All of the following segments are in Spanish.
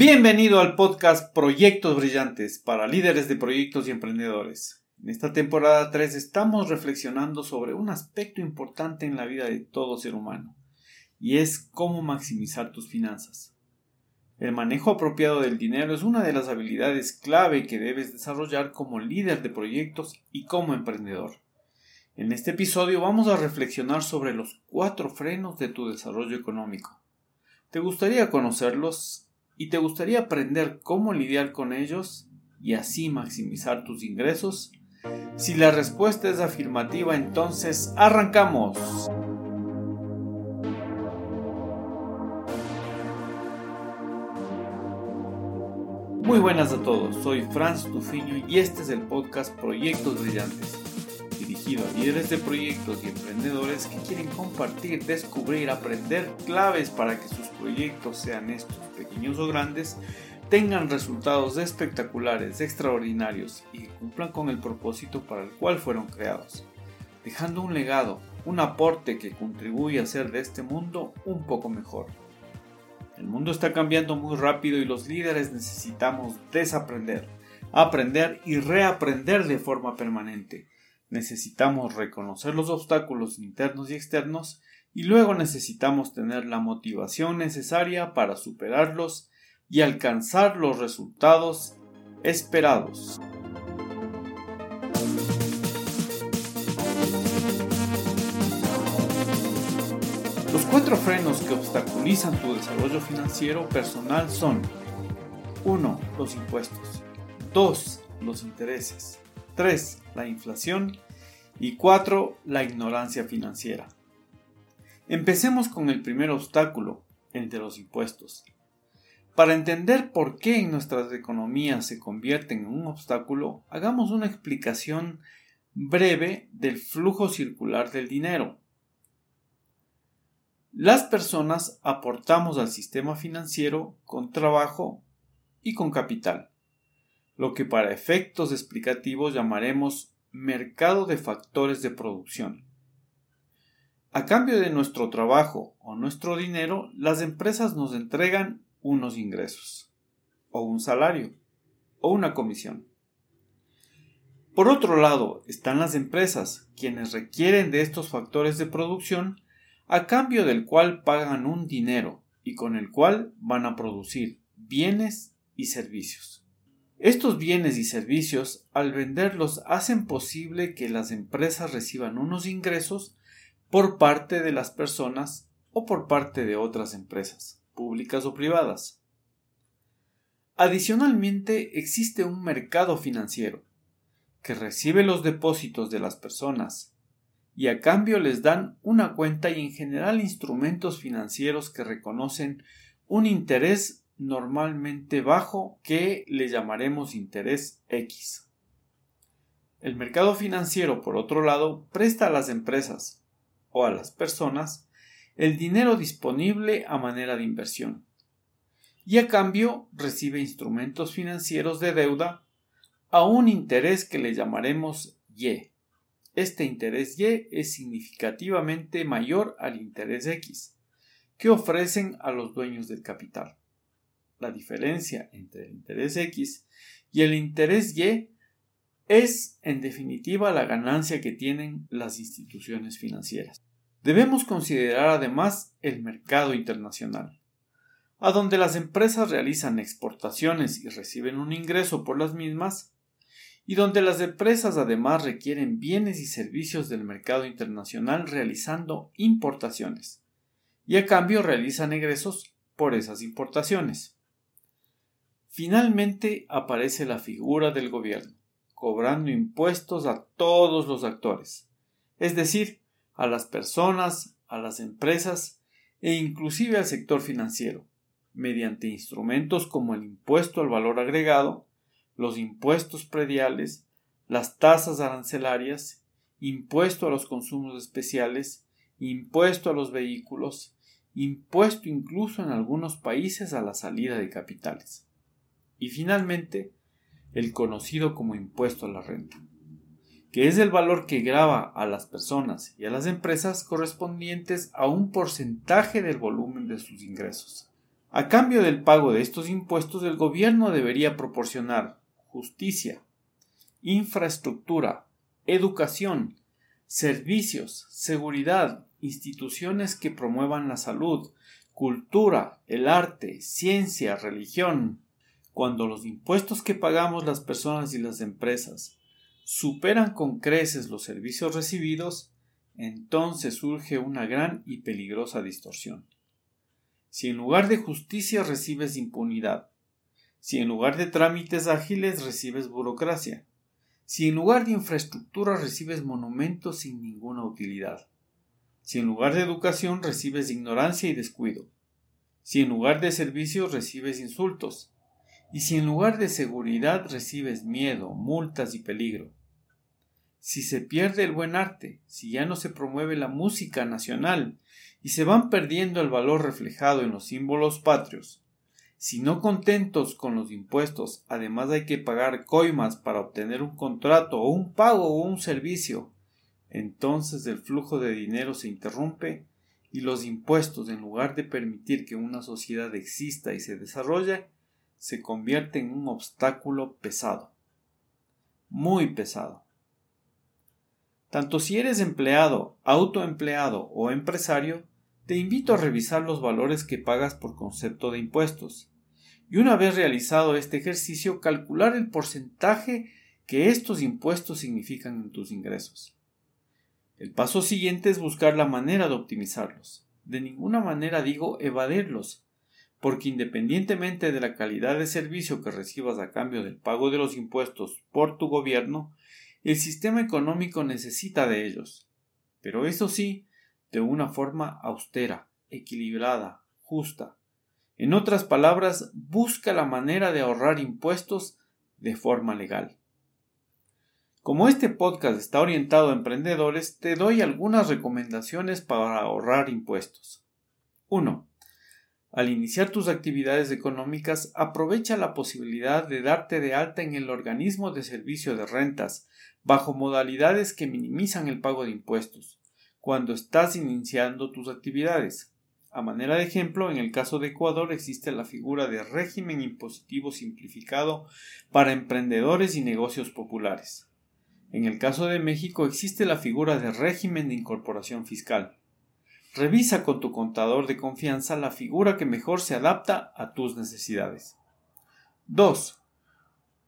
Bienvenido al podcast Proyectos Brillantes para líderes de proyectos y emprendedores. En esta temporada 3 estamos reflexionando sobre un aspecto importante en la vida de todo ser humano, y es cómo maximizar tus finanzas. El manejo apropiado del dinero es una de las habilidades clave que debes desarrollar como líder de proyectos y como emprendedor. En este episodio vamos a reflexionar sobre los cuatro frenos de tu desarrollo económico. ¿Te gustaría conocerlos? Y te gustaría aprender cómo lidiar con ellos y así maximizar tus ingresos? Si la respuesta es afirmativa, entonces arrancamos. Muy buenas a todos, soy Franz Tufiño y este es el podcast Proyectos Brillantes, dirigido a líderes de proyectos y emprendedores que quieren compartir, descubrir, aprender claves para que sus proyectos sean estos pequeños o grandes, tengan resultados espectaculares, extraordinarios y cumplan con el propósito para el cual fueron creados, dejando un legado, un aporte que contribuye a hacer de este mundo un poco mejor. El mundo está cambiando muy rápido y los líderes necesitamos desaprender, aprender y reaprender de forma permanente. Necesitamos reconocer los obstáculos internos y externos y luego necesitamos tener la motivación necesaria para superarlos y alcanzar los resultados esperados. Los cuatro frenos que obstaculizan tu desarrollo financiero personal son 1. Los impuestos 2. Los intereses 3. La inflación y 4. La ignorancia financiera. Empecemos con el primer obstáculo, el de los impuestos. Para entender por qué en nuestras economías se convierten en un obstáculo, hagamos una explicación breve del flujo circular del dinero. Las personas aportamos al sistema financiero con trabajo y con capital, lo que para efectos explicativos llamaremos mercado de factores de producción. A cambio de nuestro trabajo o nuestro dinero, las empresas nos entregan unos ingresos, o un salario, o una comisión. Por otro lado, están las empresas, quienes requieren de estos factores de producción, a cambio del cual pagan un dinero y con el cual van a producir bienes y servicios. Estos bienes y servicios, al venderlos, hacen posible que las empresas reciban unos ingresos por parte de las personas o por parte de otras empresas, públicas o privadas. Adicionalmente, existe un mercado financiero que recibe los depósitos de las personas y a cambio les dan una cuenta y en general instrumentos financieros que reconocen un interés normalmente bajo que le llamaremos interés X. El mercado financiero, por otro lado, presta a las empresas o a las personas el dinero disponible a manera de inversión y a cambio recibe instrumentos financieros de deuda a un interés que le llamaremos Y. Este interés Y es significativamente mayor al interés X que ofrecen a los dueños del capital. La diferencia entre el interés X y el interés Y es, en definitiva, la ganancia que tienen las instituciones financieras. Debemos considerar además el mercado internacional, a donde las empresas realizan exportaciones y reciben un ingreso por las mismas, y donde las empresas además requieren bienes y servicios del mercado internacional realizando importaciones, y a cambio realizan egresos por esas importaciones. Finalmente aparece la figura del gobierno, cobrando impuestos a todos los actores, es decir, a las personas, a las empresas e inclusive al sector financiero, mediante instrumentos como el impuesto al valor agregado, los impuestos prediales, las tasas arancelarias, impuesto a los consumos especiales, impuesto a los vehículos, impuesto incluso en algunos países a la salida de capitales. Y finalmente, el conocido como impuesto a la renta, que es el valor que grava a las personas y a las empresas correspondientes a un porcentaje del volumen de sus ingresos. A cambio del pago de estos impuestos, el gobierno debería proporcionar justicia, infraestructura, educación, servicios, seguridad, instituciones que promuevan la salud, cultura, el arte, ciencia, religión. Cuando los impuestos que pagamos las personas y las empresas superan con creces los servicios recibidos, entonces surge una gran y peligrosa distorsión. Si en lugar de justicia recibes impunidad, si en lugar de trámites ágiles recibes burocracia, si en lugar de infraestructura recibes monumentos sin ninguna utilidad, si en lugar de educación recibes ignorancia y descuido, si en lugar de servicios recibes insultos, y si en lugar de seguridad recibes miedo, multas y peligro. Si se pierde el buen arte, si ya no se promueve la música nacional, y se van perdiendo el valor reflejado en los símbolos patrios, si no contentos con los impuestos, además hay que pagar coimas para obtener un contrato o un pago o un servicio, entonces el flujo de dinero se interrumpe y los impuestos, en lugar de permitir que una sociedad exista y se desarrolle, se convierten en un obstáculo pesado. Muy pesado. Tanto si eres empleado, autoempleado o empresario, te invito a revisar los valores que pagas por concepto de impuestos. Y una vez realizado este ejercicio, calcular el porcentaje que estos impuestos significan en tus ingresos. El paso siguiente es buscar la manera de optimizarlos. De ninguna manera digo evadirlos, porque independientemente de la calidad de servicio que recibas a cambio del pago de los impuestos por tu gobierno, el sistema económico necesita de ellos. Pero eso sí, de una forma austera, equilibrada, justa. En otras palabras, busca la manera de ahorrar impuestos de forma legal. Como este podcast está orientado a emprendedores, te doy algunas recomendaciones para ahorrar impuestos. 1. Al iniciar tus actividades económicas, aprovecha la posibilidad de darte de alta en el organismo de servicio de rentas, bajo modalidades que minimizan el pago de impuestos, cuando estás iniciando tus actividades. A manera de ejemplo, en el caso de Ecuador existe la figura de régimen impositivo simplificado para emprendedores y negocios populares. En el caso de México existe la figura de régimen de incorporación fiscal. Revisa con tu contador de confianza la figura que mejor se adapta a tus necesidades. 2.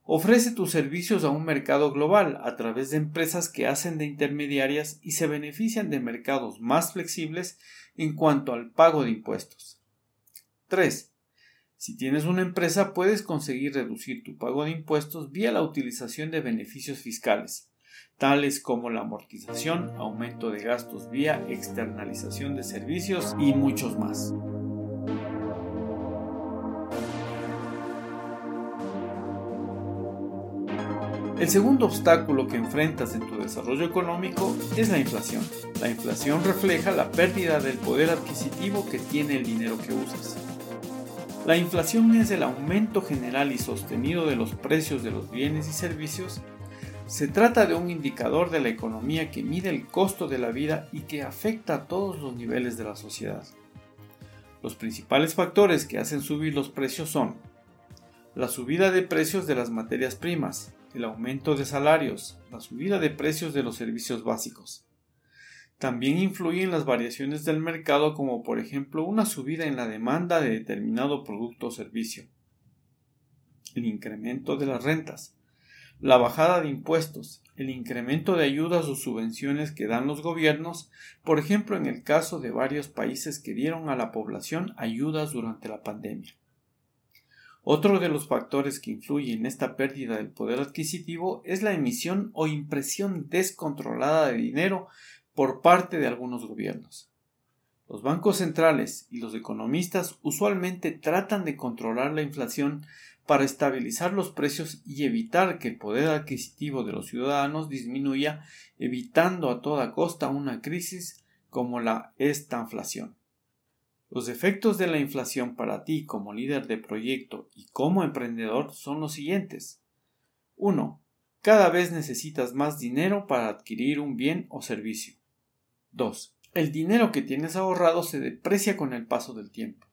Ofrece tus servicios a un mercado global a través de empresas que hacen de intermediarias y se benefician de mercados más flexibles en cuanto al pago de impuestos. 3. Si tienes una empresa puedes conseguir reducir tu pago de impuestos vía la utilización de beneficios fiscales tales como la amortización, aumento de gastos vía externalización de servicios y muchos más. El segundo obstáculo que enfrentas en tu desarrollo económico es la inflación. La inflación refleja la pérdida del poder adquisitivo que tiene el dinero que usas. La inflación es el aumento general y sostenido de los precios de los bienes y servicios se trata de un indicador de la economía que mide el costo de la vida y que afecta a todos los niveles de la sociedad. Los principales factores que hacen subir los precios son la subida de precios de las materias primas, el aumento de salarios, la subida de precios de los servicios básicos. También influyen las variaciones del mercado como por ejemplo una subida en la demanda de determinado producto o servicio, el incremento de las rentas, la bajada de impuestos, el incremento de ayudas o subvenciones que dan los gobiernos, por ejemplo en el caso de varios países que dieron a la población ayudas durante la pandemia. Otro de los factores que influye en esta pérdida del poder adquisitivo es la emisión o impresión descontrolada de dinero por parte de algunos gobiernos. Los bancos centrales y los economistas usualmente tratan de controlar la inflación para estabilizar los precios y evitar que el poder adquisitivo de los ciudadanos disminuya, evitando a toda costa una crisis como la estanflación. Los efectos de la inflación para ti como líder de proyecto y como emprendedor son los siguientes. 1. Cada vez necesitas más dinero para adquirir un bien o servicio. 2. El dinero que tienes ahorrado se deprecia con el paso del tiempo.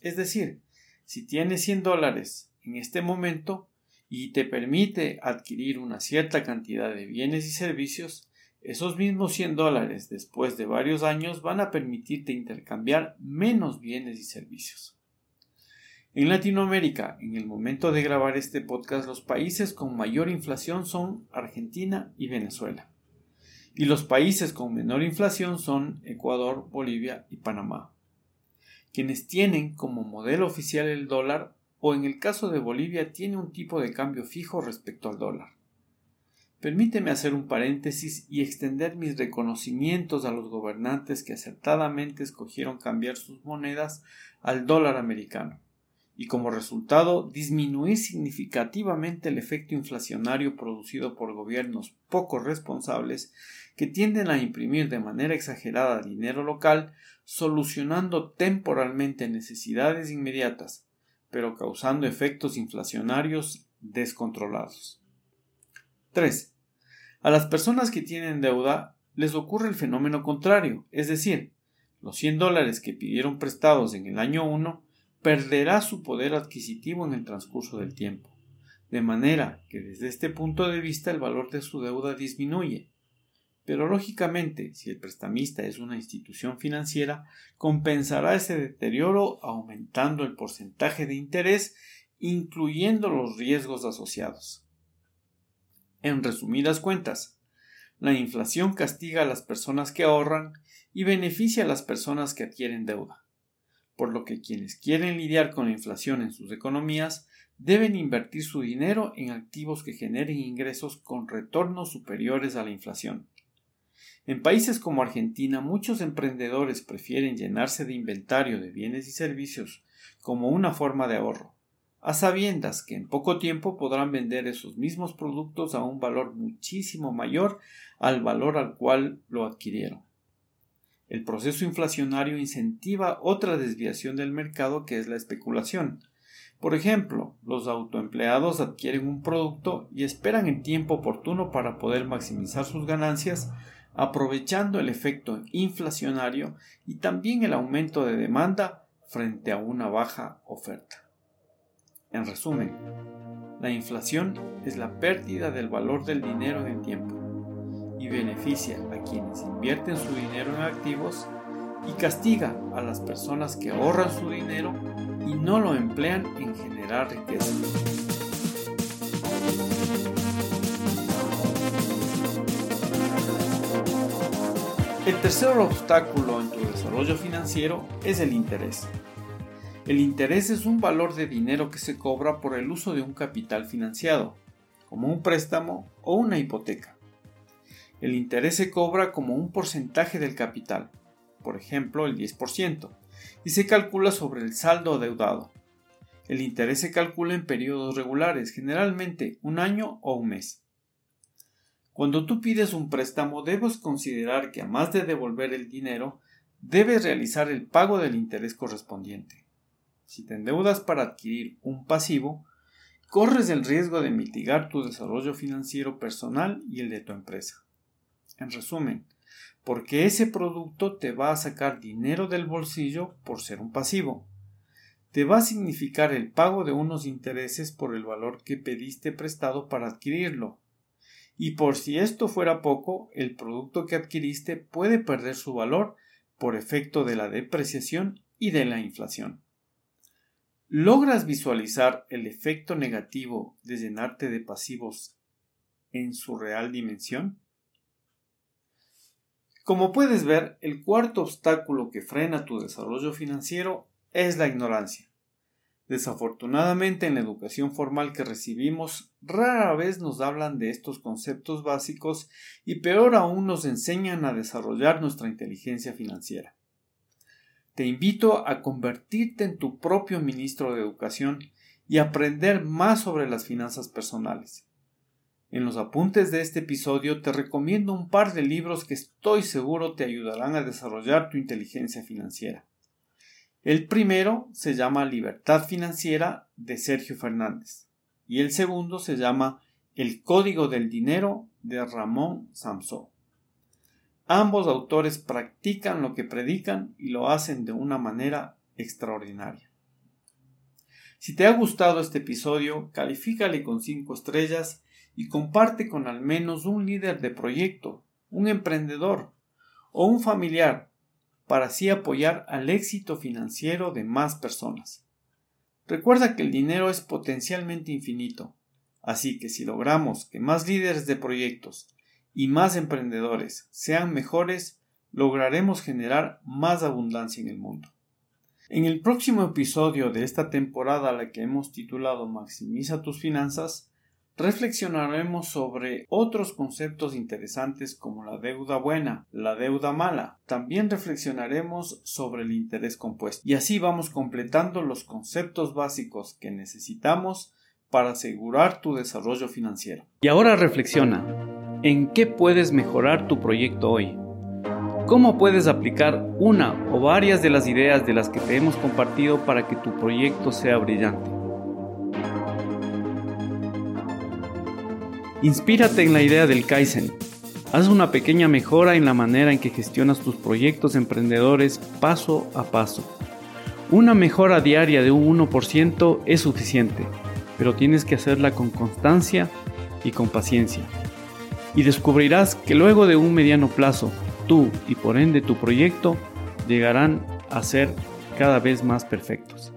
Es decir, Si tienes 100 dólares en este momento y te permite adquirir una cierta cantidad de bienes y servicios, esos mismos 100 dólares después de varios años van a permitirte intercambiar menos bienes y servicios. En Latinoamérica, en el momento de grabar este podcast, los países con mayor inflación son Argentina y Venezuela. Y los países con menor inflación son Ecuador, Bolivia y Panamá, quienes tienen como modelo oficial el dólar o en el caso de Bolivia tiene un tipo de cambio fijo respecto al dólar. Permíteme hacer un paréntesis y extender mis reconocimientos a los gobernantes que acertadamente escogieron cambiar sus monedas al dólar americano y como resultado disminuir significativamente el efecto inflacionario producido por gobiernos poco responsables que tienden a imprimir de manera exagerada dinero local, solucionando temporalmente necesidades inmediatas, pero causando efectos inflacionarios descontrolados. 3. A las personas que tienen deuda les ocurre el fenómeno contrario, es decir, los 100 dólares que pidieron prestados en el año 1 perderá su poder adquisitivo en el transcurso del tiempo, de manera que desde este punto de vista el valor de su deuda disminuye. Pero lógicamente, si el prestamista es una institución financiera, compensará ese deterioro aumentando el porcentaje de interés, incluyendo los riesgos asociados. En resumidas cuentas, la inflación castiga a las personas que ahorran y beneficia a las personas que adquieren deuda por lo que quienes quieren lidiar con la inflación en sus economías deben invertir su dinero en activos que generen ingresos con retornos superiores a la inflación. En países como Argentina, muchos emprendedores prefieren llenarse de inventario de bienes y servicios como una forma de ahorro, a sabiendas que en poco tiempo podrán vender esos mismos productos a un valor muchísimo mayor al valor al cual lo adquirieron. El proceso inflacionario incentiva otra desviación del mercado que es la especulación. Por ejemplo, los autoempleados adquieren un producto y esperan el tiempo oportuno para poder maximizar sus ganancias, aprovechando el efecto inflacionario y también el aumento de demanda frente a una baja oferta. En resumen, la inflación es la pérdida del valor del dinero en tiempo y beneficia a quienes invierten su dinero en activos y castiga a las personas que ahorran su dinero y no lo emplean en generar riqueza. El tercer obstáculo en tu desarrollo financiero es el interés. El interés es un valor de dinero que se cobra por el uso de un capital financiado, como un préstamo o una hipoteca. El interés se cobra como un porcentaje del capital, por ejemplo el 10%, y se calcula sobre el saldo adeudado. El interés se calcula en periodos regulares, generalmente un año o un mes. Cuando tú pides un préstamo debes considerar que además de devolver el dinero, debes realizar el pago del interés correspondiente. Si te endeudas para adquirir un pasivo, corres el riesgo de mitigar tu desarrollo financiero personal y el de tu empresa. En resumen, porque ese producto te va a sacar dinero del bolsillo por ser un pasivo. Te va a significar el pago de unos intereses por el valor que pediste prestado para adquirirlo. Y por si esto fuera poco, el producto que adquiriste puede perder su valor por efecto de la depreciación y de la inflación. ¿Logras visualizar el efecto negativo de llenarte de pasivos en su real dimensión? Como puedes ver, el cuarto obstáculo que frena tu desarrollo financiero es la ignorancia. Desafortunadamente en la educación formal que recibimos rara vez nos hablan de estos conceptos básicos y peor aún nos enseñan a desarrollar nuestra inteligencia financiera. Te invito a convertirte en tu propio ministro de educación y aprender más sobre las finanzas personales. En los apuntes de este episodio te recomiendo un par de libros que estoy seguro te ayudarán a desarrollar tu inteligencia financiera. El primero se llama Libertad Financiera de Sergio Fernández y el segundo se llama El Código del Dinero de Ramón Samsó. Ambos autores practican lo que predican y lo hacen de una manera extraordinaria. Si te ha gustado este episodio, califícale con 5 estrellas y comparte con al menos un líder de proyecto, un emprendedor o un familiar para así apoyar al éxito financiero de más personas. Recuerda que el dinero es potencialmente infinito, así que si logramos que más líderes de proyectos y más emprendedores sean mejores, lograremos generar más abundancia en el mundo. En el próximo episodio de esta temporada a la que hemos titulado Maximiza tus finanzas, reflexionaremos sobre otros conceptos interesantes como la deuda buena, la deuda mala. También reflexionaremos sobre el interés compuesto. Y así vamos completando los conceptos básicos que necesitamos para asegurar tu desarrollo financiero. Y ahora reflexiona, ¿en qué puedes mejorar tu proyecto hoy? ¿Cómo puedes aplicar una o varias de las ideas de las que te hemos compartido para que tu proyecto sea brillante? Inspírate en la idea del Kaizen. Haz una pequeña mejora en la manera en que gestionas tus proyectos emprendedores paso a paso. Una mejora diaria de un 1% es suficiente, pero tienes que hacerla con constancia y con paciencia. Y descubrirás que luego de un mediano plazo, tú y por ende tu proyecto llegarán a ser cada vez más perfectos.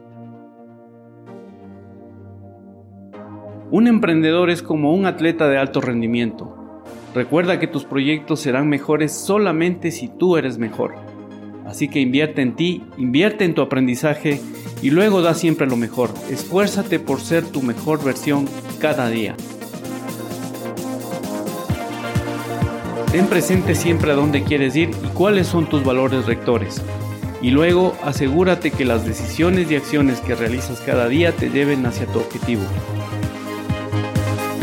Un emprendedor es como un atleta de alto rendimiento. Recuerda que tus proyectos serán mejores solamente si tú eres mejor. Así que invierte en ti, invierte en tu aprendizaje y luego da siempre lo mejor. Esfuérzate por ser tu mejor versión cada día. Ten presente siempre a dónde quieres ir y cuáles son tus valores rectores. Y luego asegúrate que las decisiones y acciones que realizas cada día te lleven hacia tu objetivo.